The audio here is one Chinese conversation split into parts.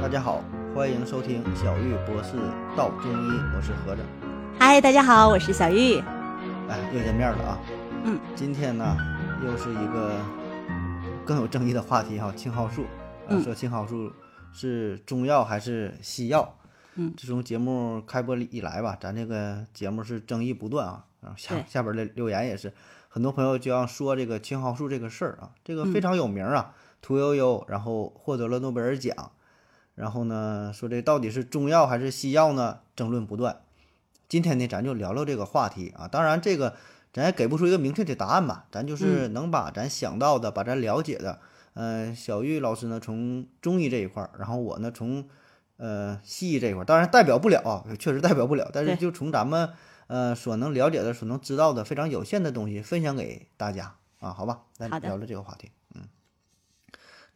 大家好，欢迎收听小玉博士道中医，我是何子。嗨，大家好，我是小玉。哎，又见面了啊！嗯，今天呢，又是一个更有争议的话题哈，青蒿素。嗯说青蒿素是中药还是西药？嗯，自从节目开播以来吧，咱这个节目是争议不断啊。然后下下边的留言也是，很多朋友就要说这个青蒿素这个事儿啊，这个嗯非常有名啊，屠呦呦，然后获得了诺贝尔奖。然后呢，说这到底是中药还是西药呢？争论不断。今天呢，咱就聊聊这个话题啊。当然，这个咱也给不出一个明确的答案吧，咱就是能把咱想到的、把咱了解的，呃，小玉老师呢从中医这一块儿，然后我呢从呃西医这一块儿，当然代表不了啊，确实代表不了，但是就从咱们呃所能了解的、所能知道的非常有限的东西分享给大家啊，好吧？咱好的聊聊这个话题，嗯。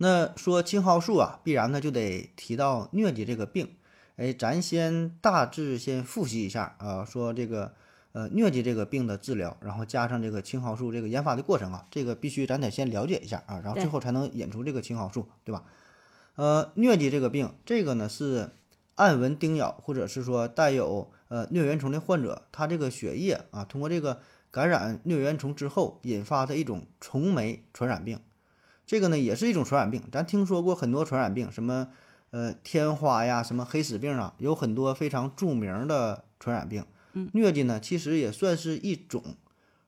那说青蒿素啊，必然呢就得提到疟疾这个病。哎，咱先大致先复习一下啊，说这个呃疟疾这个病的治疗，然后加上这个青蒿素这个研发的过程啊，这个必须咱得先了解一下啊，然后最后才能引出这个青蒿素，对吧？呃，疟疾这个病，这个呢是暗蚊叮咬或者是说带有呃疟原虫的患者，他这个血液啊，通过这个感染疟原虫之后引发的一种虫媒传染病。这个呢也是一种传染病，咱听说过很多传染病，什么呃天花呀，什么黑死病啊，有很多非常著名的传染病。嗯，疟疾呢其实也算是一种，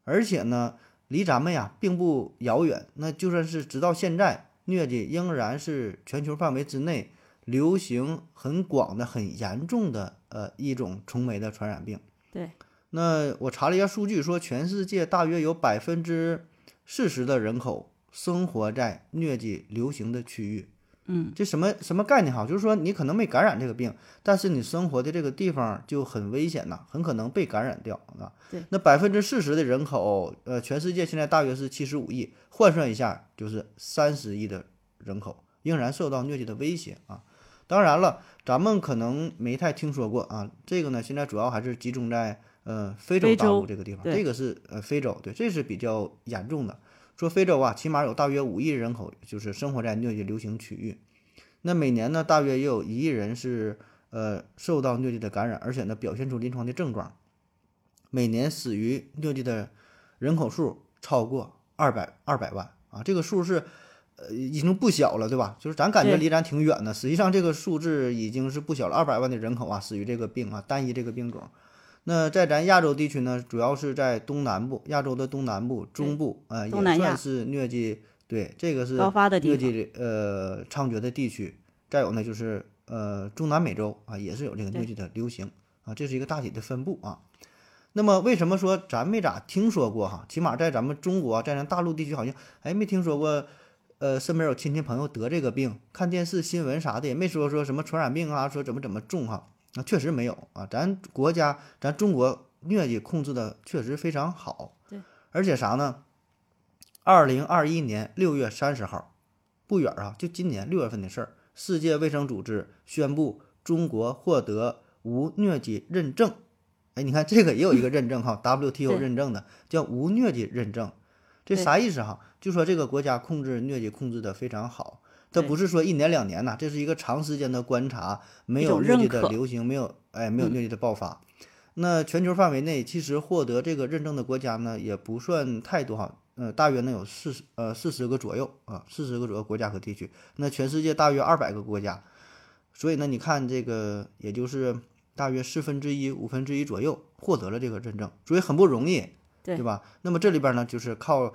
而且呢离咱们呀并不遥远。那就算是直到现在，疟疾仍然是全球范围之内流行很广的、很严重的呃一种虫媒的传染病。对，那我查了一下数据，说全世界大约有百分之四十的人口生活在疟疾流行的区域。嗯，这什么什么概念哈？就是说你可能没感染这个病，但是你生活的这个地方就很危险呐，很可能被感染掉啊。对，那百分之四十的人口，呃，全世界现在大约是七十五亿，换算一下就是三十亿的人口仍然受到疟疾的威胁啊。当然了，咱们可能没太听说过啊，这个呢现在主要还是集中在呃非洲大陆这个地方，这个是呃非洲，对，这是比较严重的。说非洲啊，起码有大约五亿人口，就是生活在疟疾流行区域。那每年呢，大约也有一亿人是呃受到疟疾的感染，而且呢表现出临床的症状。每年死于疟疾的人口数超过二百二百万啊，这个数是呃已经不小了，对吧？就是咱感觉离咱挺远的，实际上这个数字已经是不小了，二百万的人口啊死于这个病啊，单一这个病种。那在咱亚洲地区呢，主要是在东南部，亚洲的东南部、中部，呃，也东南亚算是疟疾，对，这个是高发的疟疾呃猖獗的地区。再有呢，就是呃中南美洲啊，也是有这个疟疾的流行啊，这是一个大体的分布啊。那么为什么说咱没咋听说过哈？起码在咱们中国，在咱大陆地区，好像哎没听说过，呃，身边有亲戚朋友得这个病，看电视新闻啥的也没说说什么传染病啊，说怎么怎么重哈，那确实没有啊。咱国家，咱中国疟疾控制的确实非常好，对，而且啥呢？二零二一年六月三十号，不远啊，就今年六月份的事儿，世界卫生组织宣布中国获得无疟疾认证。哎，你看这个也有一个认证哈，WTO 认证的叫无疟疾认证，这啥意思哈？就说这个国家控制疟疾控制的非常好，它对不是说一年两年呐，这是一个长时间的观察，没有疟疾的流行，没有哎没有嗯疟疾的爆发。那全球范围内，其实获得这个认证的国家呢，也不算太多哈，呃，大约能有四十呃四十个左右啊，四十个左右国家和地区。那全世界大约二百个国家，所以呢，你看这个也就是大约四分之一、五分之一左右获得了这个认证，所以很不容易，对吧？那么这里边呢，就是靠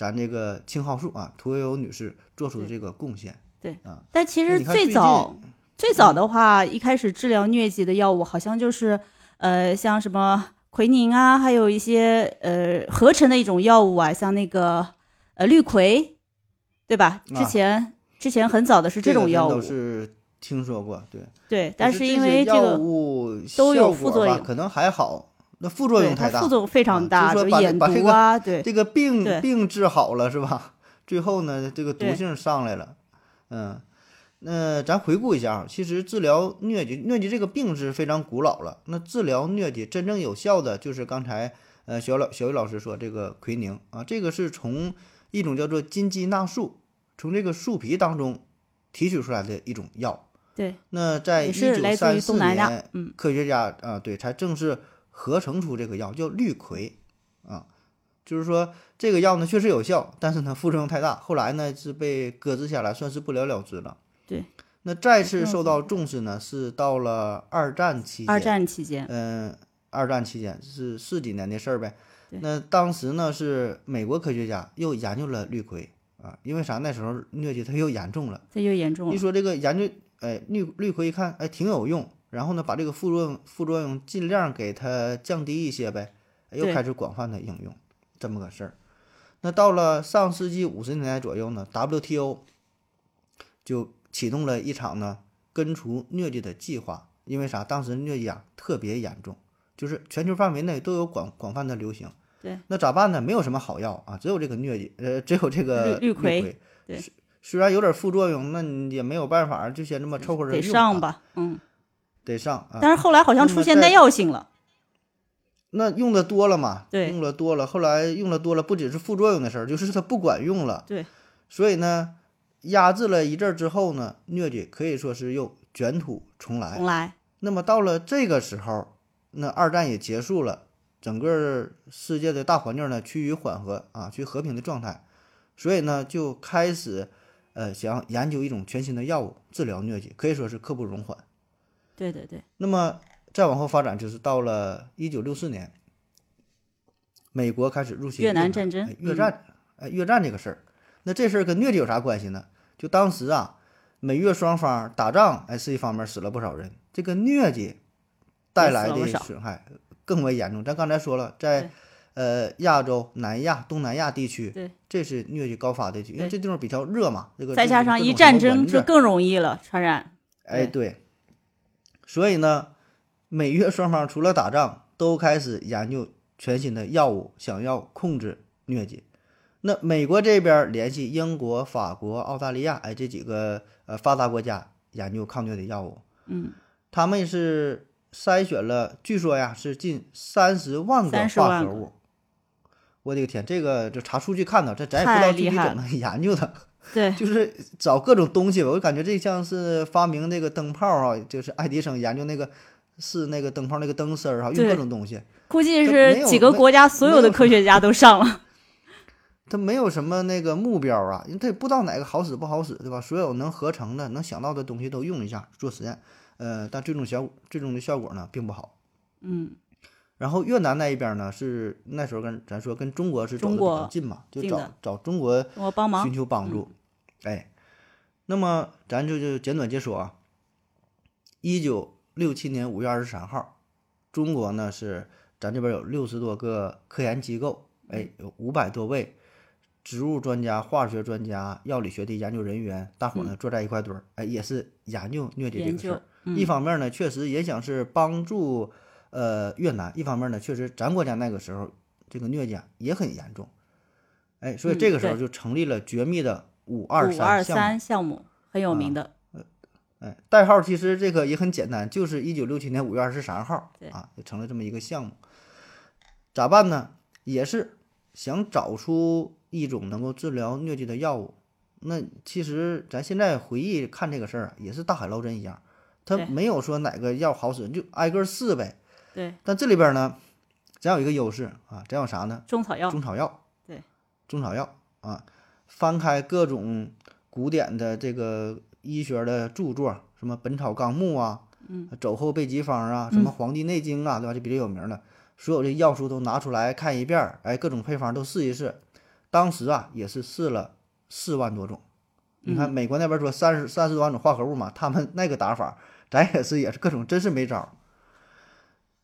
咱这个青蒿素啊，屠呦呦女士做出的这个贡献。对啊但其实最最早最早的话，一开始治疗疟疾的药物好像就是呃像什么奎宁啊，还有一些呃合成的一种药物啊，像那个呃氯喹，对吧？之啊前、之前很早的是这种药物，都是听说过，对。对，但是因为这个物都有副作用可能还好，那副作用太大，它副作用非啊常大，就是说把把这毒啊，对这个病病治好了是吧？最后呢，这个毒性上来了，嗯，那咱回顾一下啊，其实治疗疟疾，疟疾这个病是非常古老了。那治疗疟疾真正有效的，就是刚才呃小老小雨老师说这个奎宁啊，这个是从一种叫做金鸡纳树，从这个树皮当中提取出来的一种药。对对，那在一九三四年，嗯科学家啊，对，才正式合成出这个药，叫氯喹啊。就是说这个药呢确实有效，但是呢副作用太大，后来呢是被搁置下来，算是不了了之了。对。那再次受到重视呢，是到了二战期间。二战期间，嗯，二战期间是四几年的事儿呗。那当时呢是美国科学家又研究了氯喹啊，因为啥？那时候疟疾它又严重了。这又严重了。一说这个研究，哎，氯氯喹一看，哎，挺有用，然后呢，把这个副作用副作用尽量给它降低一些呗，哎又开始广泛的应用，这么个事儿。那到了上世纪五十年代左右呢，WTO 就启动了一场呢根除疟疾的计划，因为啥？当时疟疾啊特别严重，就是全球范围内都有广广泛的流行。对，那咋办呢？没有什么好药啊，只有这个疟疾，呃，只有这个氯氯喹喹。对虽虽然有点副作用，那你也没有办法，就先这么凑合着得用吧，嗯。得上啊。但是后来好像出现耐药性了，那用的多了嘛，对用了多了，后来用了多了，不只是副作用的事儿，就是它不管用了。对，所以呢，压制了一阵儿之后呢，疟疾可以说是又卷土重来。重来，那么到了这个时候，那二战也结束了，整个世界的大环境呢趋于缓和啊，趋于和平的状态，所以呢就开始呃想研究一种全新的药物治疗疟疾，可以说是刻不容缓。对对对，那么再往后发展，就是到了一九六四年，美国开始入侵越南战争。哎越战，哎，越战这个事儿，那这事儿跟疟疾有啥关系呢？就当时啊，美越双方打仗，哎，是一方面死了不少人，这个疟疾带来的损害更为严重。咱刚才说了，在呃亚洲、南亚、东南亚地区，对，这是疟疾高发地区，因为这地方比较热嘛，这个再加上一战争就更容易了传染。哎，对，所以呢，美越双方除了打仗，都开始研究全新的药物，想要控制疟疾。那美国这边联系英国、法国、澳大利亚，哎，这几个呃发达国家研究抗疟的药物，嗯，他们是筛选了，据说呀是近三十万个30万个化合物。我的个天，这个就查数据看到，这咱也不知道具体怎么研究的。对，就是找各种东西吧，我就感觉这像是发明那个灯泡啊，就是爱迪生研究那个是那个灯泡那个灯丝儿啊，用各种东西，估计是几个国家所有的科学家都上了。他没有什么那个目标啊，因为他也不知道哪个好使不好使，对吧？所有能合成的、能想到的东西都用一下做实验，呃，但最终效最终的效果呢并不好。嗯，然后越南那一边呢是那时候跟咱说跟中国是走的比较近嘛，就找找中国帮忙寻。求帮助。哎，那么咱就就简短解说啊。一九六七年五月二十三号，中国呢是咱这边有六十多个科研机构，哎，有五百多位植物专家、化学专家、药理学的研究人员，大伙儿呢坐在一块堆儿，哎，也是研究疟疾这个事儿。，嗯一方面呢，确实也想是帮助呃越南；一方面呢，确实咱国家那个时候这个疟疾啊也很严重，哎，所以嗯这个时候就成立了绝密的五二五二三项目。三项目很有名的。哎，代号其实这个也很简单，就是一九六七年五月二十三号啊，就成了这么一个项目。咋办呢？也是想找出一种能够治疗疟疾的药物。那其实咱现在回忆看这个事儿啊，也是大海捞针一样，他没有说哪个药好使，就挨个试呗。对，但这里边呢，咱有一个优势啊，咱有啥呢？中草药中。草药，对，中草药啊，翻开各种古典的这个医学的著作，什么《本草纲目》啊，嗯，走后备急方啊，什么《黄帝内经》啊，对吧？就比较有名的，所有的药书都拿出来看一遍儿，哎，各种配方都试一试。当时啊，也是试了四万多种。你看嗯美国那边说三十三十多万种化合物嘛，他们那个打法，咱也是也是各种，真是没招儿。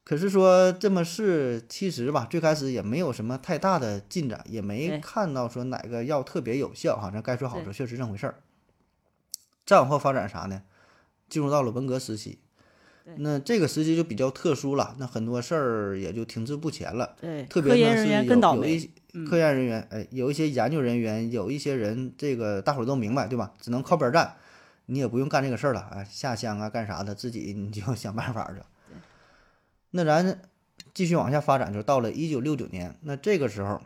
可是说这么试，其实吧，最开始也没有什么太大的进展，也没看到说哪个药特别有效哈。咱该说好对说，确实这回事儿。再往后发展啥呢？进入到了文革时期，那这个时期就比较特殊了，那很多事儿也就停滞不前了。对，特别呢是科研人员有有一科研人员，哎，有一些研究人员，有一些人，这个大伙儿都明白，对吧？只能靠边站，你也不用干这个事儿了，哎，下乡啊，干啥的，自己你就想办法儿去。那咱继续往下发展，就到了一九六九年，那这个时候，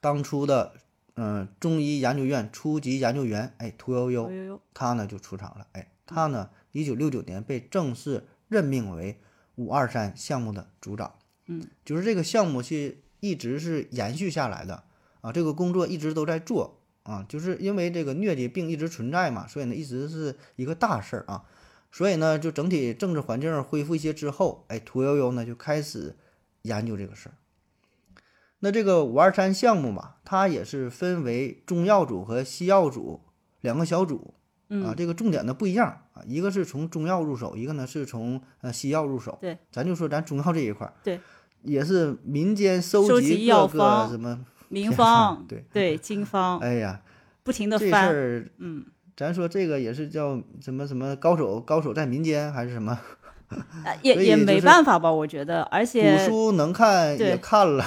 当初的嗯、中医研究院初级研究员，哎，屠呦呦呦，呦呦，他呢就出场了。哎，他呢，一九六九年被正式任命为五二三项目的组长。嗯，就是这个项目是一直是延续下来的啊，这个工作一直都在做啊，就是因为这个疟疾病一直存在嘛，所以呢一直是一个大事儿啊。所以呢，就整体政治环境恢复一些之后，哎，屠呦呦呢就开始研究这个事儿。那这个五二三项目嘛，它也是分为中药组和西药组两个小组。啊，嗯，这个重点呢不一样啊，一个是从中药入手，一个呢是从呃西药入手。对，咱就说咱中药这一块儿，对，也是民间收收集药个方什么，名方，对，对，经方，哎呀，不停的这事翻，儿嗯，咱说这个也是叫什么什么高手，高手在民间还是什么？呃也也没办法吧，我觉得，而且古且书能看对也看了，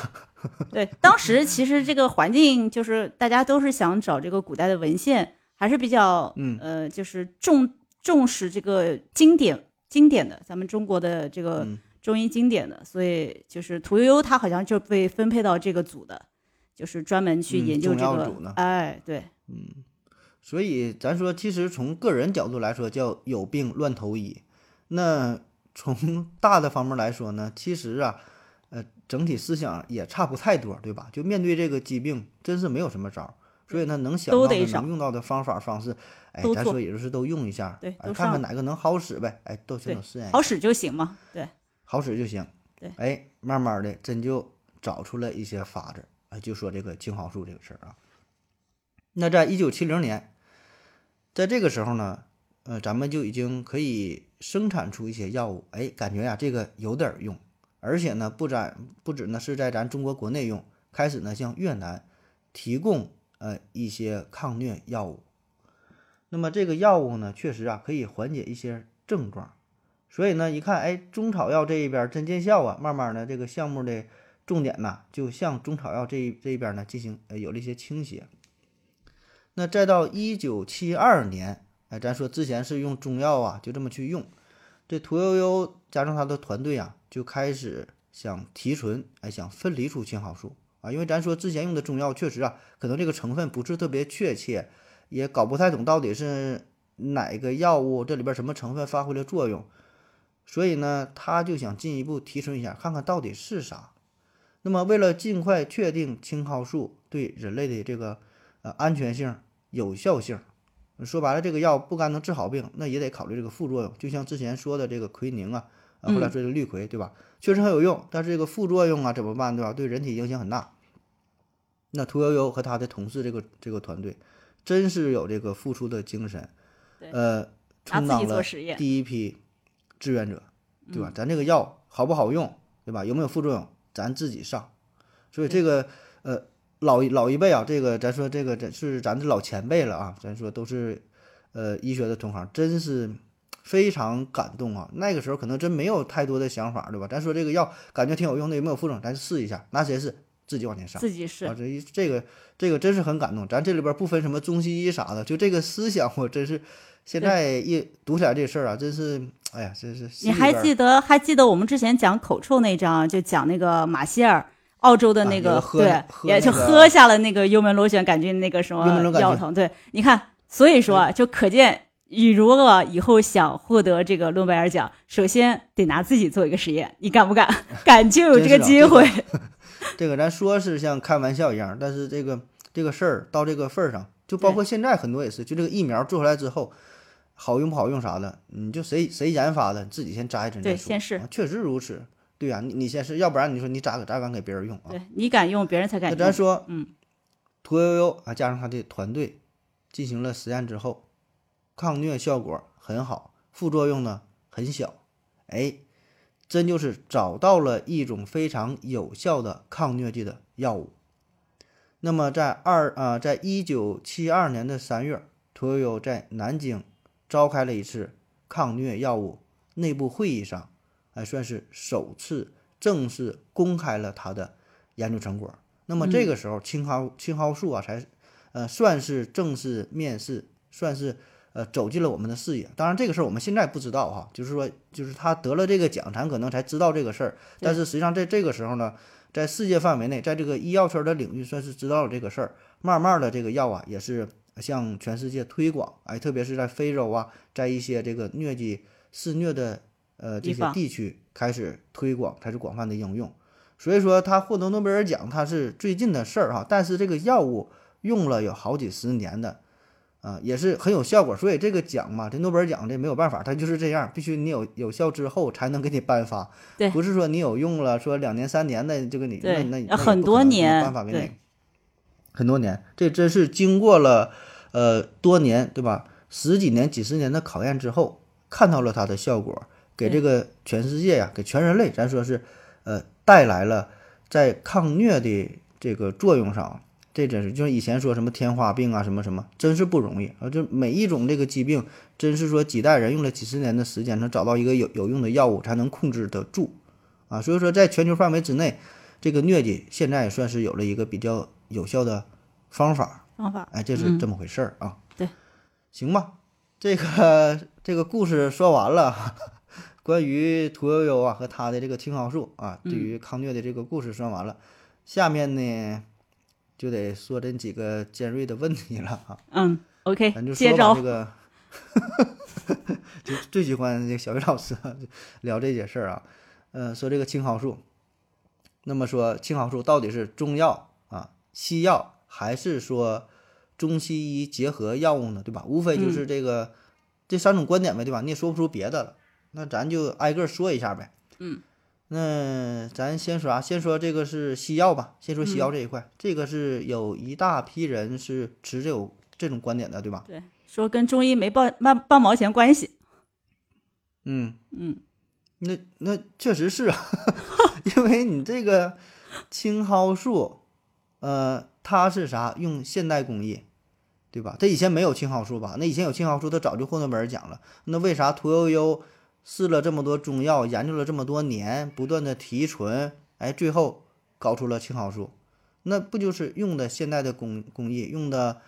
对，当时其实这个环境就是大家都是想找这个古代的文献，还是比较嗯呃，就是重重视这个经典经典的，咱们中国的这个嗯中医经典的，所以就是屠呦呦她好像就被分配到这个组的，就是专门去嗯研究这个哎，对，所以咱说，其实从个人角度来说，叫有病乱投医。那 从大的方面来说呢，其实啊，呃，整体思想也差不太多，对吧？就面对这个疾病，真是没有什么招儿。所以呢，能想到的、能用到的方法方式，哎咱说也就是都用一下，对哎，看看哪个能好使呗，哎，都先对都试验好使就行嘛，对，好使就行。对哎，慢慢的真就找出了一些法子，哎，就说这个青蒿素这个事儿啊。那在一九七零年，在这个时候呢，呃，咱们就已经可以生产出一些药物，哎，感觉呀、这个有点用，而且呢，不咱不止呢是在咱中国国内用，开始呢向越南提供呃一些抗疟药物。那么这个药物呢，确实啊可以缓解一些症状。所以呢，一看，哎，中草药这一边真见效啊，慢慢的这个项目的重点呢，就向中草药这一这一边呢进行呃有了一些倾斜。那再到一九七二年，哎，咱说之前是用中药啊，就这么去用，这屠呦呦加上他的团队啊，就开始想提纯，哎，想分离出青蒿素啊，因为咱说之前用的中药确实啊，可能这个成分不是特别确切，也搞不太懂到底是哪个药物这里边什么成分发挥了作用。所以呢，他就想进一步提纯一下，看看到底是啥。那么，为了尽快确定青蒿素对人类的这个呃安全性、有效性，说白了，这个药不干能治好病，那也得考虑这个副作用。就像之前说的这个奎宁啊，啊，后来说的氯喹，对吧？确实很有用，但是这个副作用啊怎么办，对吧？对人体影响很大。那屠呦呦和他的同事这个这个团队，真是有这个付出的精神，呃，充当了第一批志愿者，对吧？嗯咱这个药好不好用，对吧？有没有副作用，咱自己上。所以这个呃老一老一辈啊，这个咱说这个咱是咱的老前辈了啊，咱说都是呃医学的同行，真是非常感动啊。那个时候可能真没有太多的想法，对吧？咱说这个药感觉挺有用的，有没有副作用，咱试一下，拿谁试自己往前上。自己试啊，这一这个这个真是很感动。咱这里边不分什么中西医啥的，就这个思想，我真是现在一读起来这事儿啊，真是哎呀，真是你还记得还记得我们之前讲口臭那章，就讲那个马歇尔，澳洲的那个、对，也就喝下了那个幽门螺旋杆菌那个什么螺杆菌药糖。对，你看，所以说啊，就可见。你如果以后想获得这个诺贝尔奖，首先得拿自己做一个实验，你敢不敢？敢就有这个真是啊这个机会。这个咱说是像开玩笑一样，但是这个这个事儿到这个份儿上，就包括现在很多也是，就这个疫苗做出来之后，好用不好用啥的，你就谁谁研发的，你自己先扎一针再说。对先试啊确实如此。对呀、你你先试，要不然你说你咋咋敢给别人用啊？对你敢用，别人才敢那。咱说，嗯，屠呦呦啊，加上他的团队进行了实验之后，抗疟效果很好，副作用呢很小，哎，真就是找到了一种非常有效的抗疟剂的药物。那么在二啊、在一九七二年的三月，屠呦呦在南京召开了一次抗疟药物内部会议上，还算是首次正式公开了他的研究成果。那么这个时候，青蒿青蒿素啊，才呃算是正式面世，算是呃走进了我们的视野。当然，这个事儿我们现在不知道哈，就是说，就是他得了这个奖，咱可能才知道这个事儿。但是实际上，在这个时候呢，在世界范围内，在这个医药圈的领域，算是知道了这个事儿。慢慢的这个药啊也是向全世界推广，哎，特别是在非洲啊，在一些这个疟疾肆虐的呃这些地区开始推广，开始广泛的应用。所以说他获得诺贝尔奖，他是最近的事儿哈，但是这个药物用了有好几十年的，啊，也是很有效果。所以这个奖嘛，这诺贝尔奖这没有办法，它就是这样，必须你有有效之后才能给你颁发。对不是说你有用了，说两年三年的就给你，对那那很多年没办法给你对。很多年，这真是经过了呃多年，对吧？十几年、几十年的考验之后，看到了它的效果，给这个全世界呀，给全人类，咱说是呃带来了在抗疟的这个作用上，这真是就是以前说什么天花病啊什么什么，真是不容易啊！就每一种这个疾病，真是说几代人用了几十年的时间，能找到一个有有用的药物，才能控制得住啊！所以说，在全球范围之内，这个疟疾现在也算是有了一个比较有效的方法。方法。哎，这是嗯这么回事儿啊。对，行吧，这个这个故事说完了，关于屠呦呦啊和她的这个青蒿素啊，对于抗疟的这个故事说完了，下面呢就得说这几个尖锐的问题了啊，嗯，OK，咱就说吧这个。就最喜欢这个小雨老师啊聊这些事儿啊，呃，说这个青蒿素，那么说青蒿素到底是中药啊、西药，还是说中西医结合药物呢？对吧？无非就是这个、这三种观点呗，对吧？你也说不出别的了，那咱就挨个说一下呗。嗯，那咱先说啥？先说这个是西药吧，先说西嗯药这一块，这个是有一大批人是持这种这种观点的，对吧？对说跟中医没半半半毛钱关系。嗯，嗯，那那确实是啊，因为你这个青蒿素，呃，它是啥？用现代工艺，对吧？它以前没有青蒿素吧？那以前有青蒿素，它早就获诺贝尔奖了。那为啥屠呦呦试了这么多中药，研究了这么多年，不断的提纯，哎，最后搞出了青蒿素？那不就是用的现代的工工艺，用的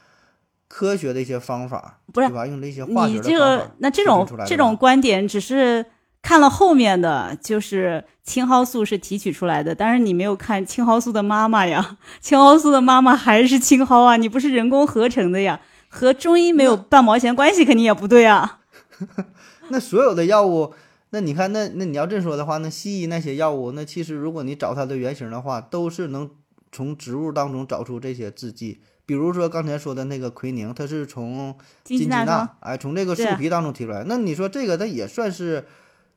科学的一些方法，不是对吧？用的一些化学你这的方法个那这种这种观点只是看了后面的，就是青蒿素是提取出来的，但是你没有看青蒿素的妈妈呀，青蒿素的妈妈还是青蒿啊，你不是人工合成的呀，和中医没有半毛钱关系，肯定也不对啊。那所有的药物，那你看，那那你要这么说的话，那西医那些药物，那其实如果你找它的原型的话，都是能从植物当中找出这些制剂。比如说刚才说的那个奎宁，它是从金鸡纳哎，从这个树皮当中提出来。那你说这个它也算是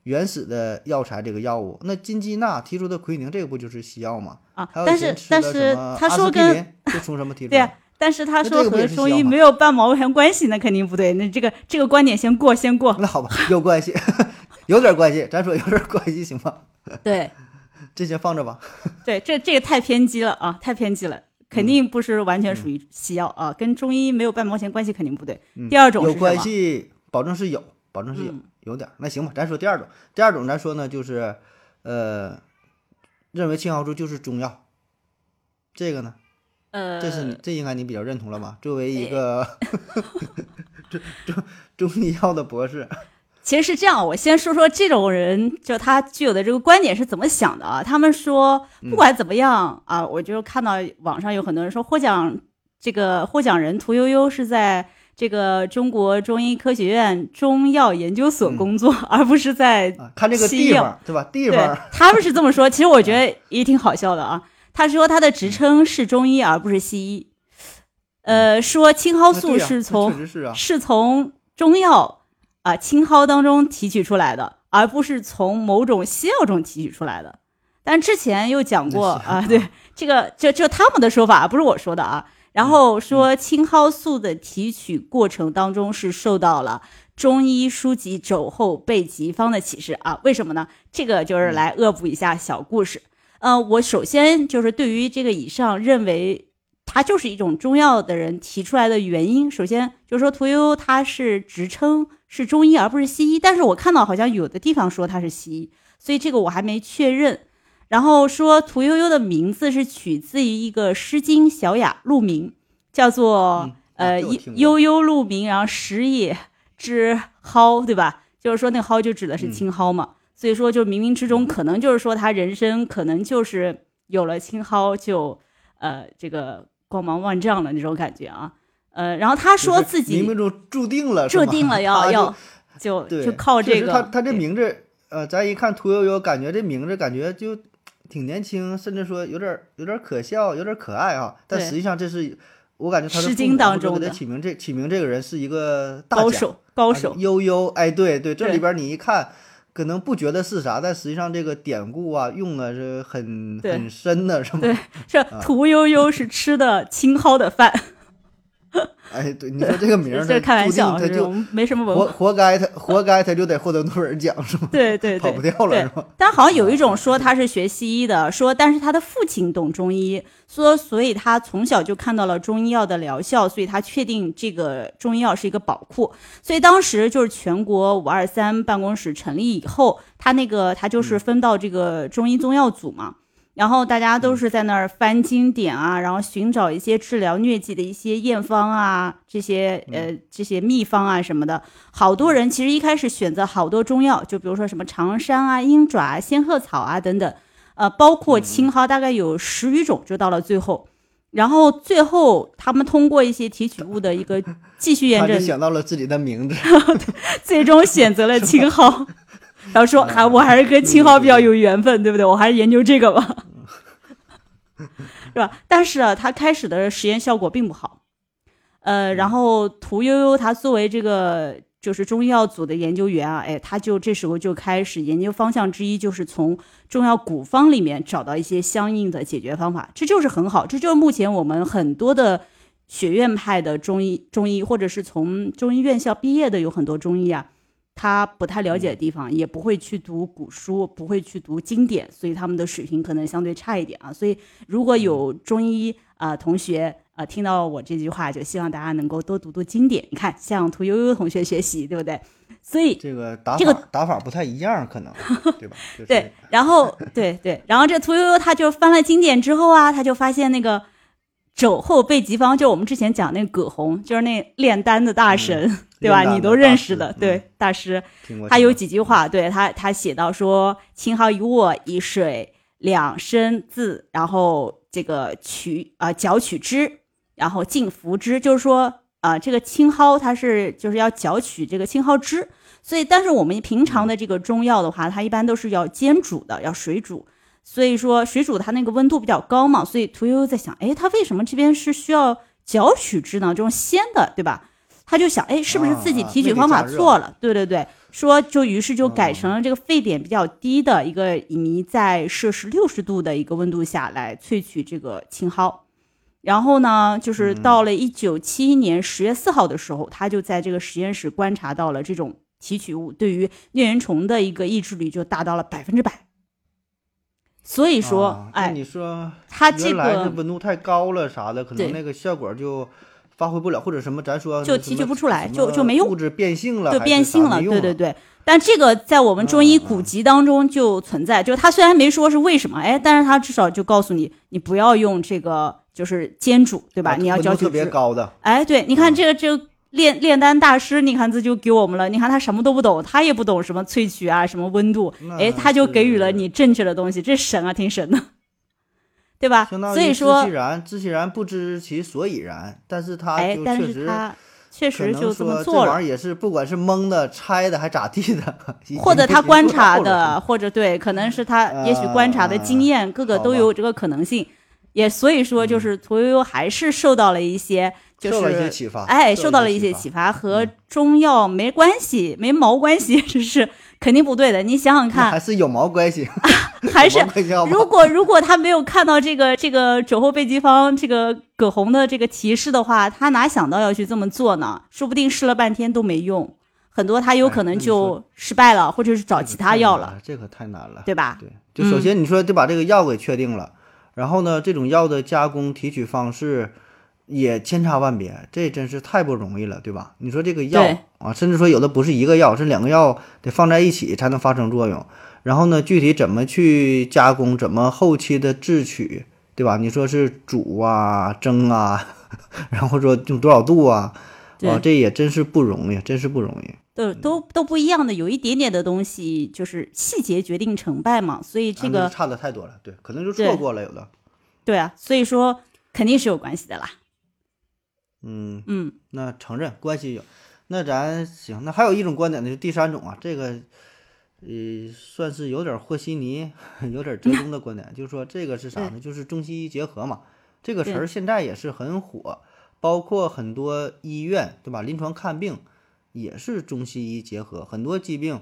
原始的药材，这个药物。那金鸡纳提出的奎宁，这个不就是西药吗？啊还，有以但是但前吃的什是么阿他说跟司匹林就从什么提出对啊来？但是他说和中医没有半毛钱关系，那肯定不对。那这个这个观点先过，先过。那 好吧，有关系，有点关系，咱说有点关系行吗？对 这先放着吧。对，这这个太偏激了啊，太偏激了，肯嗯定不是完全属于西药啊，跟中医没有半毛钱关系，肯定不对。嗯第二种有关系，保证是有，保证是有，嗯有点。那行吧，咱说第二种，第二种咱说呢，就是呃，认为青蒿素就是中药，这个呢，呃，这是你这应该你比较认同了吧？作为一个 中中中医药的博士，其实是这样，我先说说这种人，就他具有的这个观点是怎么想的啊？他们说，嗯不管怎么样、啊，我就看到网上有很多人说获奖这个获奖人屠呦呦是在这个中国中医科学院中药研究所嗯工作，而不是在啊，看这个地方对吧？地方，他们是这么说。其实我觉 得也挺好笑的啊。他说他的职称是中医，而不是西医。呃，说青蒿素是从是啊，是从中药啊青蒿当中提取出来的，而不是从某种西药中提取出来的。但之前又讲过啊，对这个这这他们的说法，不是我说的啊。然后说青蒿素的提取过程当中是受到了中医书籍《肘后备急方》的启示啊？为什么呢？这个就是来恶补一下小故事。呃，我首先就是对于这个以上认为它就是一种中药的人提出来的原因，首先就是说屠呦呦它是职称是中医而不是西医，但是我看到好像有的地方说它是西医，所以这个我还没确认。然后说屠呦呦的名字是取自于一个《诗经·小雅》鹿鸣，叫做、呃这我听过悠悠鹿鸣，然后食野之蒿，对吧？就是说那个蒿就指的是嗯青蒿嘛。所以说，就冥冥之中可能就是说他人生可能就是有了青蒿就，呃，这个光芒万丈的那种感觉啊。呃，然后他说自己冥冥中注定了，注定了要要就就靠这个。他他这名字，呃，咱一看屠呦呦，感觉这名字感觉就挺年轻，甚至说有点有点可笑，有点可爱啊。但实际上这是我感觉他是诗经当中的起名这起名这个人是一个高手高手悠悠哎对对，这里边你一看。可能不觉得是啥，但实际上这个典故啊，用的是很很深的，是吗？对，是屠呦呦是吃的青蒿的饭。哎，对，你说这个名儿，这 开玩笑，他就没什么文化，活活该他，活该他就得获得诺贝尔奖，是吗？对对对，跑不掉了，是吗？但好像有一种说他是学西医的，说但是他的父亲懂中医，说所以他从小就看到了中医药的疗效，所以他确定这个中医药是一个宝库。所以当时就是全国五二三办公室成立以后，他那个他就是分到这个中医中药组嘛。然后大家都是在那儿翻经典啊，然后寻找一些治疗疟疾的一些验方啊，这些呃这些秘方啊什么的。好多人其实一开始选择好多中药，就比如说什么长山啊、鹰爪啊、仙鹤草啊等等，呃，包括青蒿，大概有十余种，就到了最后。然后最后他们通过一些提取物的一个继续验证，想到了自己的名字，最终选择了青蒿。然后说还我还是跟青蒿比较有缘分，对不对？我还是研究这个吧，是吧？但是啊，他开始的实验效果并不好，呃，然后屠呦呦她作为这个就是中医药组的研究员啊，哎，他就这时候就开始研究方向之一，就是从中药古方里面找到一些相应的解决方法，这就是很好，这就是目前我们很多的学院派的中医中医，或者是从中医院校毕业的有很多中医啊。他不太了解的地方，也不会去读古书，不会去读经典，所以他们的水平可能相对差一点啊。所以如果有中医啊同学啊听到我这句话，就希望大家能够多读读经典。你看，向屠呦呦同学学习，对不对？所以这个打这个打法不太一样，可能对吧？对，然后对对，然后这屠呦呦他就翻了经典之后啊，他就发现那个肘后备急方，就我们之前讲那个葛洪，就是那炼丹的大神。对吧？你都认识的，对大师，他有几句话，对他他写到说：青蒿一握以水两升渍，然后这个取啊搅取汁，然后浸服之，就是说啊这个青蒿它是就是要搅取这个青蒿汁，所以但是我们平常的这个中药的话，它一般都是要煎煮的，要水煮，所以说水煮它那个温度比较高嘛，所以屠呦呦在想，哎，他为什么这边是需要搅取汁呢？这种鲜的，对吧？他就想，哎，是不是自己提取方法错了？对对对，说就于是就改成了这个沸点比较低的一个乙醚，在摄氏六十度的一个温度下来萃取这个青蒿。然后呢，就是到了一九七一年十月四号的时候，他就在这个实验室观察到了这种提取物对于疟原虫的一个抑制率就达到了百分之百。所以说，哎，你说它这个温度太高了啥的，可能那个效果就。发挥不了，或者什么，咱说就提取不出来，就就没用，物质变性了，就变性了，对对对。但这个在我们中医古籍当中就存在，就他虽然没说是为什么，哎，但是他至少就告诉你，你不要用这个，就是煎煮，对吧？你要浇特别高的。哎，对，你看这个这个炼炼丹大师，你看这就给我们了，你看他什么都不懂，他也不懂什么萃取啊，什么温度，哎，他就给予了你正确的东西，这神啊，挺神的。对吧？所以说，知其然，知其然不知其所以然。但是他就确实，确实就这么做了。这玩意儿也是，不管是蒙的、猜的，还咋地的，或者他观察的，或者对，可能是他也许观察的经验，各个都有这个可能性。也所以说，就是屠呦呦还是受到了一些，就是启发，哎，受到了一些启发，和中药没关系，没毛关系，这是。肯定不对的，你想想看，还是有毛关系，还是如果如果他没有看到这个这个肘后备急方这个葛洪的这个提示的话，他哪想到要去这么做呢？说不定试了半天都没用，很多他有可能就失败了，或者是找其他药了。这可太难了，对吧？对，就首先你说就把这个药给确定了，然后呢，这种药的加工提取方式。也千差万别，这真是太不容易了，对吧？你说这个药啊，甚至说有的不是一个药，这两个药得放在一起才能发生作用。然后呢，具体怎么去加工，怎么后期的制取，对吧？你说是煮啊、蒸啊，然后说用多少度啊，啊，这也真是不容易，真是不容易。都都都不一样的，有一点点的东西，就是细节决定成败嘛。所以这个差的太多了，对，可能就错过了有的。对啊，所以说。肯定是有关系的啦。嗯，嗯，那承认关系有。那咱行，那还有一种观点呢，就第三种啊，这个呃算是有点和稀泥、有点折中的观点，就是说这个是啥呢？就是中西医结合嘛。这个词儿现在也是很火，包括很多医院对吧？临床看病也是中西医结合，很多疾病，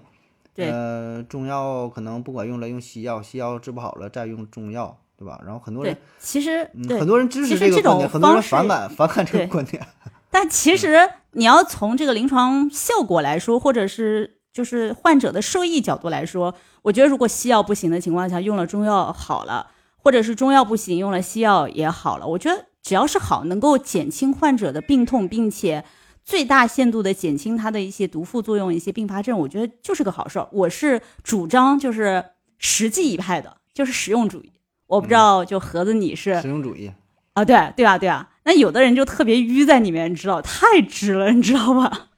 对呃，中药可能不管用了，用西药，西药治不好了再用中药，对吧？然后很多人，其实嗯，对很多人支持这个观点，很多人反感反感这个观点。但其实你要从这个临床效果来说，或者是就是患者的受益角度来说，我觉得如果西药不行的情况下，用了中药好了，或者是中药不行，用了西药也好了，我觉得只要是好，能够减轻患者的病痛，并且最大限度的减轻它的一些毒副作用、一些并发症，我觉得就是个好事儿。我是主张就是实际一派的，就是实用主义。我不知道，就盒子你是实用主义，啊，对对啊，对啊。那有的人就特别淤在里面，你知道，太直了，你知道吧？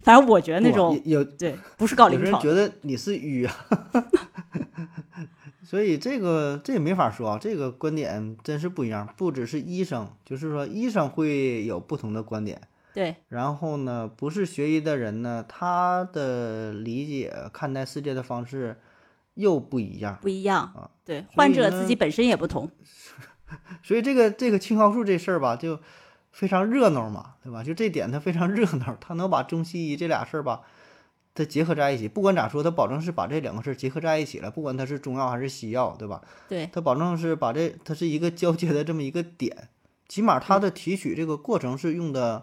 反正我觉得那种有有对，不是搞有人临床，觉得你是淤啊，所以这个这也没法说啊，这个观点真是不一样。不只是医生，就是说医生会有不同的观点，对然后呢，不是学医的人呢，他的理解看待世界的方式又不一样。不一样啊。对，患者自己本身也不同。所以这个这个青蒿素这事儿吧，就非常热闹嘛，对吧？就这点它非常热闹，它能把中西医这俩事儿吧，它结合在一起。不管咋说，它保证是把这两个事儿结合在一起了。不管它是中药还是西药，对吧？对它保证是把这它是一个交接的这么一个点，起码它的提取这个过程是用的、呃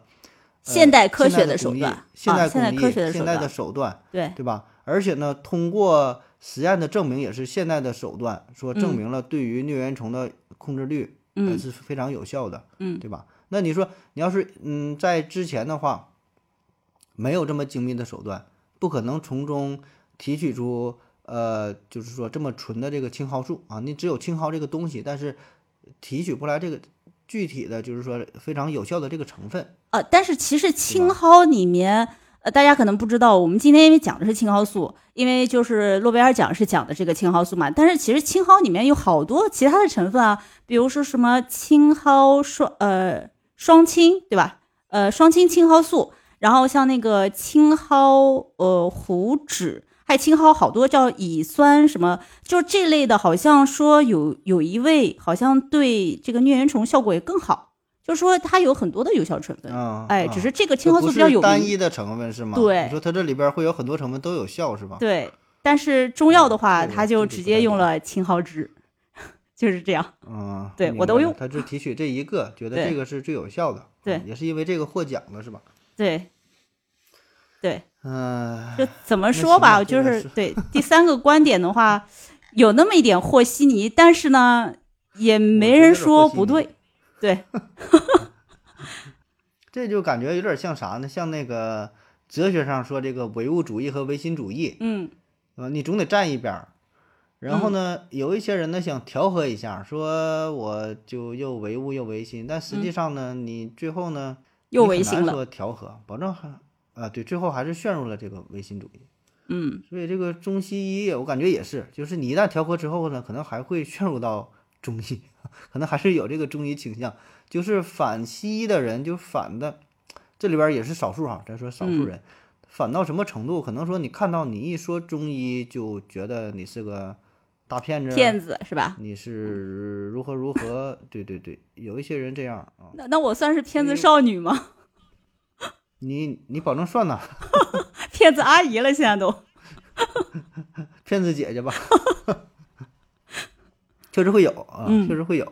现代科学现代工艺手段现代工艺科学的手现代的段，手段，对对吧？而且呢，通过实验的证明，也是现代的手段，说证嗯明了对于疟原虫的控制率。还嗯是非常有效的，嗯对吧？那你说你要是嗯在之前的话，没有这么精密的手段，不可能从中提取出呃，就是说这么纯的这个青蒿素啊，你只有青蒿这个东西，但是提取不来这个具体的就是说非常有效的这个成分。呃，但是其实青蒿里面，呃，大家可能不知道，我们今天因为讲的是青蒿素，因为就是诺贝尔奖是讲的这个青蒿素嘛，但是其实青蒿里面有好多其他的成分啊，比如说什么青蒿双呃双氢对吧？呃双氢青蒿素，然后像那个青蒿呃胡酯，还有青蒿好多叫乙酸什么，就这类的，好像说有有一味好像对这个疟原虫效果也更好，就是说它有很多的有效成分。啊，哎，啊只是这个青蒿素比较有名，单一的成分是吗？对你说它这里边会有很多成分都有效是吧？对。但是中药的话，这个它就直接用了青蒿汁，就是这样。嗯，对我都用它就提取这一个，觉得这个是最有效的。对嗯也是因为这个获奖了是吧？对，对，嗯，就怎么说吧，就是是对第三个观点的话，有那么一点和稀泥，但是呢，也没人说不对。对，这就感觉有点像啥呢？像那个哲学上说这个唯物主义和唯心主义，嗯，啊，你总得站一边儿。然后呢，有一些人呢想调和一下，说我就又唯物又唯心，但实际上呢，你最后呢嗯又唯心了。很难说调和，保证还啊对，最后还是陷入了这个唯心主义。嗯，所以这个中西医，我感觉也是，就是你一旦调和之后呢，可能还会陷入到中医，可能还是有这个中医倾向，就是反西医的人就反的，这里边也是少数哈，咱说少数嗯人，反到什么程度？可能说你看到你一说中医，就觉得你是个大骗子，骗子是吧？你是如何如何？对对对，有一些人这样啊，那那我算是骗子少女吗？你你保证算呐，骗子阿姨了，现在都。骗子姐姐吧，确实会有啊，嗯确实会有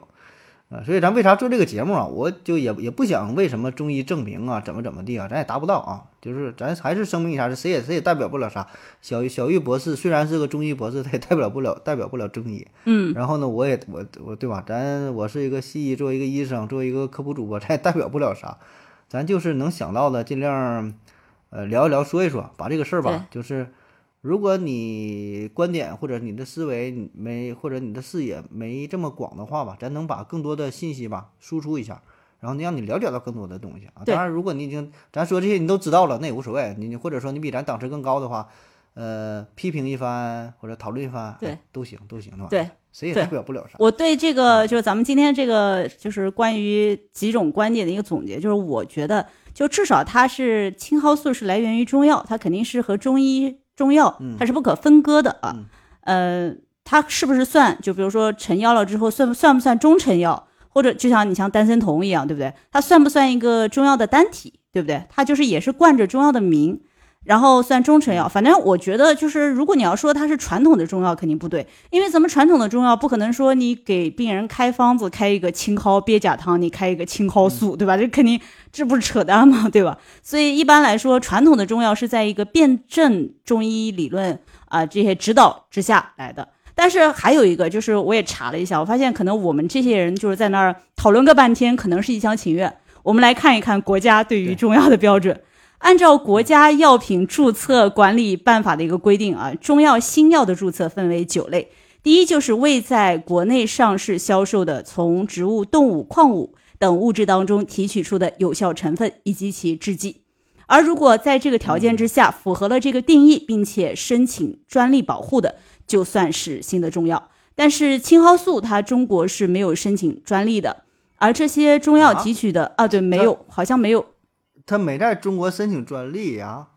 啊，所以咱为啥做这个节目啊？我就也也不想为什么中医证明啊，怎么怎么地啊，咱也达不到啊。就是咱还是声明一下，谁也谁也代表不了啥。小玉小玉博士虽然是个中医博士，他也代表不了代表不了中医。嗯，然后呢，我也我我对吧？咱我是一个西医，作为一个医生，作为一个科普主播，咱也代表不了啥。咱就是能想到的，尽量呃聊一聊，说一说，把这个事儿吧，就是如果你观点或者你的思维没或者你的视野没这么广的话吧，咱能把更多的信息吧输出一下，然后让你了解到更多的东西啊。当然，如果你已经咱说这些你都知道了，那也无所谓。你你或者说你比咱档次更高的话，呃，批评一番或者讨论一番，对哎都行都行，对吧？对谁也代表不了啥。我对这个就是咱们今天这个就是关于几种观点的一个总结，就是我觉得就至少它是青蒿素是来源于中药，它肯定是和中医中药嗯它是不可分割的啊。嗯呃，它是不是算就比如说成药了之后算算不算中成药，或者就像你像丹参酮一样，对不对？它算不算一个中药的单体，对不对？它就是也是冠着中药的名。然后算中成药，反正我觉得就是，如果你要说它是传统的中药，肯定不对，因为咱们传统的中药不可能说你给病人开方子开一个青蒿鳖甲汤，你开一个青蒿素，对吧？这肯定这不是扯淡吗？对吧？所以一般来说，传统的中药是在一个辩证中医理论啊、这些指导之下来的。但是还有一个就是，我也查了一下，我发现可能我们这些人就是在那儿讨论个半天，可能是一厢情愿。我们来看一看国家对于中药的标准。按照国家药品注册管理办法的一个规定啊，中药新药的注册分为九类。第一就是未在国内上市销售的从植物、动物、矿物等物质当中提取出的有效成分以及其制剂。而如果在这个条件之下符合了这个定义，并且申请专利保护的，就算是新的中药。但是青蒿素它中国是没有申请专利的，而这些中药啊提取的啊对，没有，好像没有。他没在中国申请专利呀、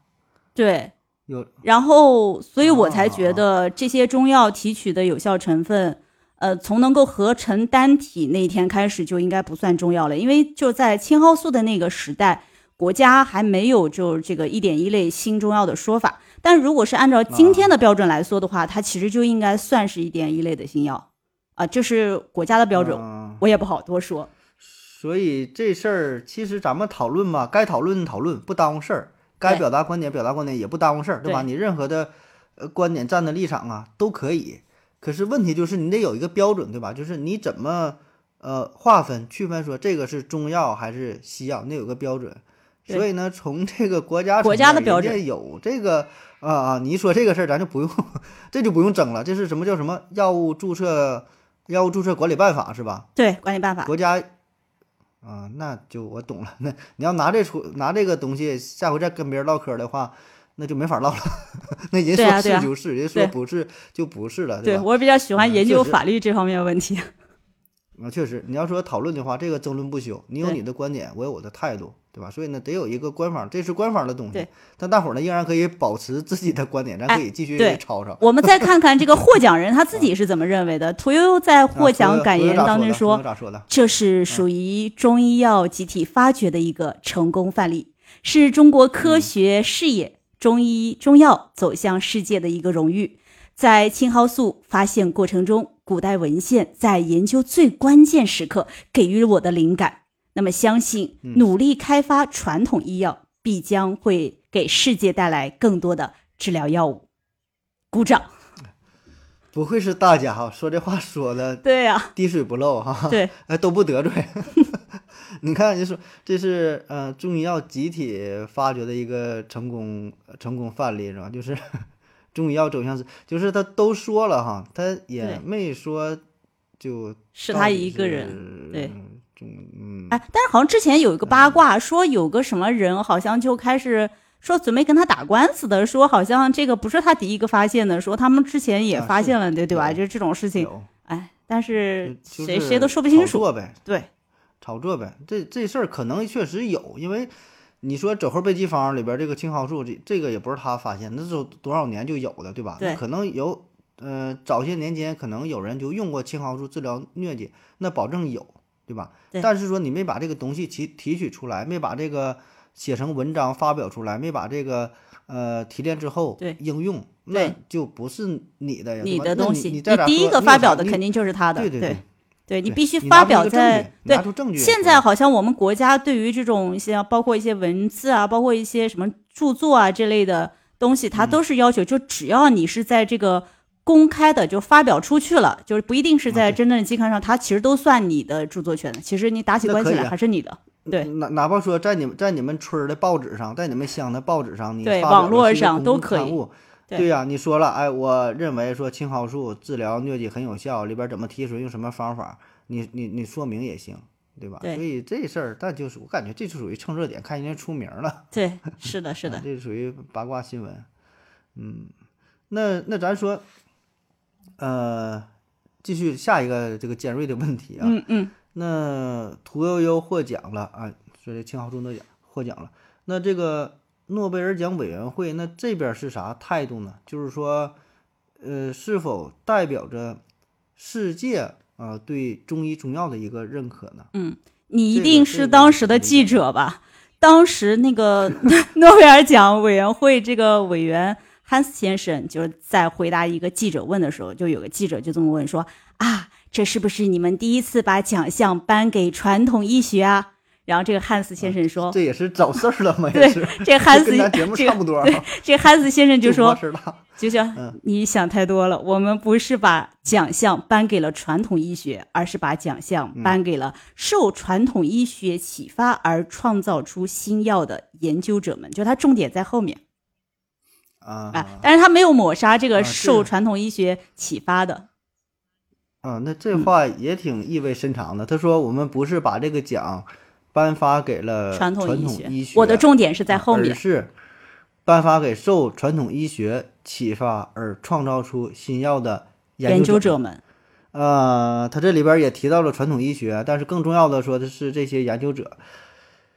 对，有。然后，所以我才觉啊。得这些中药提取的有效成分，呃，从能够合成单体那一天开始就应该不算中药了，因为就在青蒿素的那个时代，国家还没有就这个一点一类新中药的说法。但如果是按照今天的标准来说的话，它其实就应该算是一点一类的新药。啊，这是国家的标准，嗯我也不好多说。所以这事儿其实咱们讨论吧，该讨论讨论，不耽误事儿；该表达观点表达观点，也不耽误事儿，对吧？对你任何的呃观点站的立场啊都可以。可是问题就是你得有一个标准，对吧？就是你怎么呃划分区分说这个是中药还是西药，你得有个标准。所以呢，从这个国家国家的标准有这个啊啊，你一说这个事儿，咱就不用 这就不用争了。这是什么叫什么药物注册药物注册管理办法是吧？对，管理办法。国家啊，那就我懂了。那你要拿这出拿这个东西，下回再跟别人唠嗑的话，那就没法唠了。那人说是就是，人说不是就不是了，吧？对我比较喜欢嗯研究法律这方面的问题。啊，确实，你要说讨论的话，这个争论不休。你有你的观点，我有我的态度，对吧？所以呢，得有一个官方，这是官方的东西对。但大伙儿呢，依然可以保持自己的观点，咱哎可以继续对吵吵。我们再看看这个获奖人他自己是怎么认为的。屠呦呦在获啊奖感言当中说？这是属于中医药集体发掘的一个成功范例，是中国科学事业、中医中药走向世界的一个荣誉。在青蒿素发现过程中，古代文献在研究最关键时刻给予了我的灵感。那么，相信嗯努力开发传统医药，必将会给世界带来更多的治疗药物。鼓掌！不愧是大家哈，说这话说的对呀、滴水不漏哈。对，哎，都不得罪。你看，就说这是呃中医药集体发掘的一个成功成功范例是吧？就是 中医药走向是，就是他都说了哈，他也没说就是他一个人对中嗯哎，但是好像之前有一个八卦，说有个什么人好像就开始说准备跟他打官司的，说好像这个不是他第一个发现的，说他们之前也发现了，对对吧？就是这种事情，有哎，但是就是谁谁都说不清炒楚。作呗，对，炒作呗。这这事儿可能确实有，因为你说走后备急方里边这个青蒿素，这这个也不是他发现，那是多少年就有的，对吧？对可能有，呃，早些年间可能有人就用过青蒿素治疗疟疾，那保证有，对吧？对。但是说你没把这个东西提提取出来，没把这个写成文章发表出来，没把这个呃提炼之后对应用，那就不是你的呀，你的东西，你第一个发表的肯定就是他的，对对对对。你必须发表在对拿出证据。现在好像我们国家对于这种一些包括一些文字啊，包括一些什么著作啊这类的东西，嗯。它都是要求，就只要你是在这个公开的就发表出去了，就是不一定是在真正的期刊上，它其实都算你的著作权的。其实你打起关系来还是你的。对哪哪怕说在你们在你们村儿的报纸上，在你们乡的报纸上，你对网络上都可以对对呀、你说了，哎，我认为说青蒿素治疗疟疾很有效，里边怎么提纯，用什么方法，你你你说明也行，对吧？对所以这事儿，但就是我感觉这就属于蹭热点，看人家出名了，对，是的，是的 啊，这属于八卦新闻。嗯，那那咱说，呃，继续下一个这个尖锐的问题啊。嗯嗯，那屠呦呦获奖了啊，说这青蒿素诺奖获奖了。那这个诺贝尔奖委员会那这边是啥态度呢？就是说，呃，是否代表着世界啊对中医中药的一个认可呢？嗯你一定是当时的记者吧？当时那个 诺贝尔奖委员会这个委员汉斯先生就是在回答一个记者问的时候，就有个记者就这么问说：“啊，这是不是你们第一次把奖项颁给传统医学啊？”然后这个汉斯先生说这也是找事儿了嘛？对也是，这汉斯跟咱节目这个差不多啊。这汉斯先生就说就像嗯你想太多了，我们不是把奖项颁给了传统医学，而是把奖项嗯颁给了受传统医学启发而创造出新药的研究者们，就他重点在后面啊啊，但是他没有抹杀这个受传统医学启发的，啊，那这话也挺意味深长的。他说我们不是把这个奖颁发给了传统统医学。医学，我的重点是在后而面，是颁发给受传统医学启发而创造出新药的研究究者们，呃，他这里边也提到了传统医学，但是更重要的说的是这些研究者。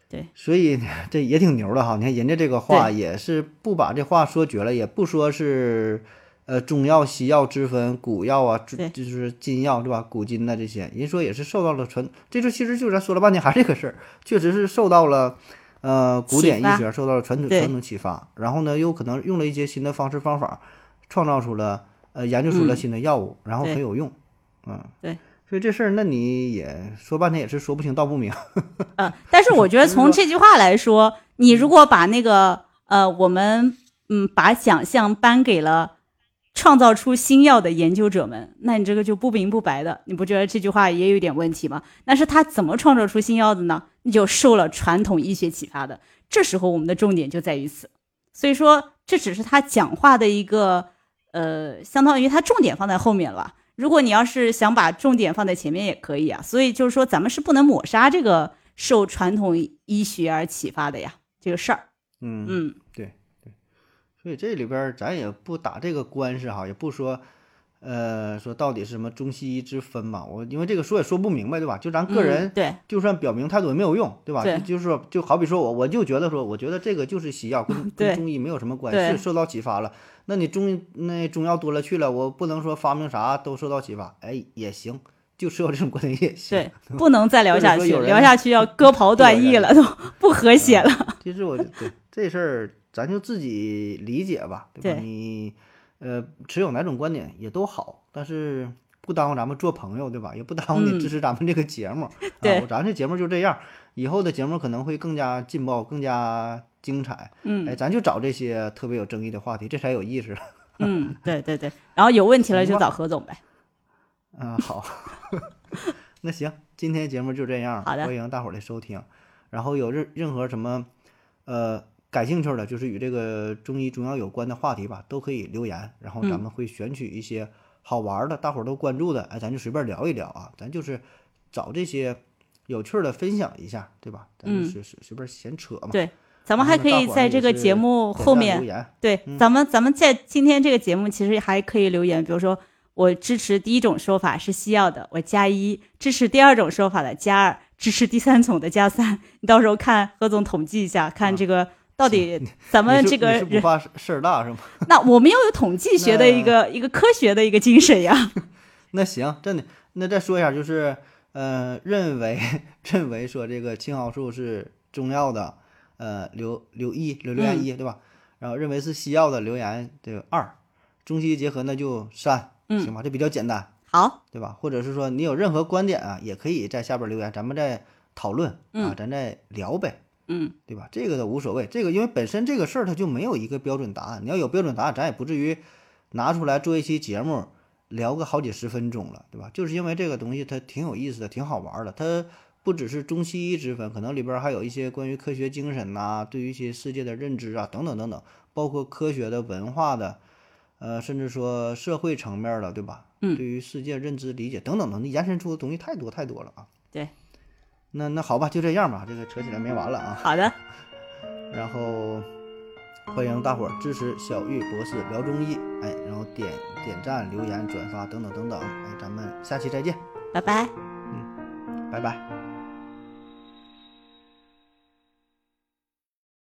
对，所以 这也挺牛的哈。你看人家这个话也是不把这话说绝了，也不说是呃中药、西药之分，古药啊，对。就是金药对吧？古今的这些，人说也是受到了传，这就其实就是咱说了半天还是这个事儿，确实是受到了。呃，古典医学受到了传统传统启发，然后呢，又可能用了一些新的方式方法，创造出了呃研究出了嗯。新的药物，然后很有用，嗯，对，所以这事儿那你也说半天也是说不清道不明，嗯，但是我觉得从这句话来说，你如果把那个呃，我们嗯把奖项颁给了创造出新药的研究者们，那你这个就不明不白的，你不觉得这句话也有点问题吗？那是他怎么创造出新药的呢？那就受了传统医学启发的。这时候我们的重点就在于此，所以说这只是他讲话的一个呃，相当于他重点放在后面了。如果你要是想把重点放在前面也可以啊，所以就是说咱们是不能抹杀这个受传统医学而启发的呀，这个事儿。嗯嗯，所以这里边咱也不打这个官司哈，也不说，呃，说到底是什么中西医之分嘛，我因为这个说也说不明白，对吧？就咱个嗯人，对就算表明态度也没有用，对吧？对就就是说，就好比说我，我就觉得说，我觉得这个就是西药，跟 跟中医没有什么关系，是受到启发了。那你中医那中药多了去了，我不能说发明啥都受到启发，哎，也行，就持有这种观点也行。对，不能再聊下去，聊下去要 割袍断义了，都不和谐了。其实我对这事儿，咱就自己理解吧，对吧？对你呃持有哪种观点也都好，但是不耽误咱们做朋友，对吧？也不耽误你嗯支持咱们这个节目。对啊，咱这节目就这样，以后的节目可能会更加劲爆，更加精彩。哎，嗯咱就找这些特别有争议的话题，这才有意思。嗯，对对对。然后有问题了就找何总呗。嗯，好，那行，今天节目就这样，好的欢迎大伙儿的收听。然后有任任何什么呃感兴趣的，就是与这个中医中药有关的话题吧，都可以留言，然后咱嗯们会选取一些好玩儿的，大伙儿都关注的，哎，咱就随便聊一聊啊，咱就是找这些有趣的分享一下，对吧？咱就嗯随随随便闲扯嘛。对咱们还可以在这个节目后面对，嗯咱们咱们在今天这个节目其实还可以留言，比如说我支持第一种说法是西药的，我加一；支持第二种说法的加二；支持第三种的加三。你到时候看何总统计一下，看这个到底咱们这个是不怕事事儿大是吗？那我们要有统计学的一个一个科学的一个精神呀。那行，真的，那再说一下，就是呃，认为 认为说这个青蒿素是中药的，呃，留留一留留言一、对吧？然后认为是西药的留言这个二，中西医结合那就三，嗯行吧？这比较简单，好，对吧？或者是说你有任何观点啊，也可以在下边留言，咱们再讨论啊，嗯咱再聊呗。嗯，对吧？这个都无所谓，这个因为本身这个事儿它就没有一个标准答案。你要有标准答案，咱也不至于拿出来做一期节目聊个好几十分钟了，对吧？就是因为这个东西它挺有意思的，挺好玩儿的。它不只是中西医之分，可能里边还有一些关于科学精神呐、对于一些世界的认知啊，等等等等，包括科学的、文化的，呃，甚至说社会层面的，对吧？嗯对于世界认知理解等等等，你延伸出的东西太多太多了啊。对。那那好吧，就这样吧，这个扯起来没完了啊。好的，然后欢迎大伙儿支持小玉博士聊中医，哎，然后点点赞、留言、转发等等等等，哎，咱们下期再见，拜拜。嗯拜拜。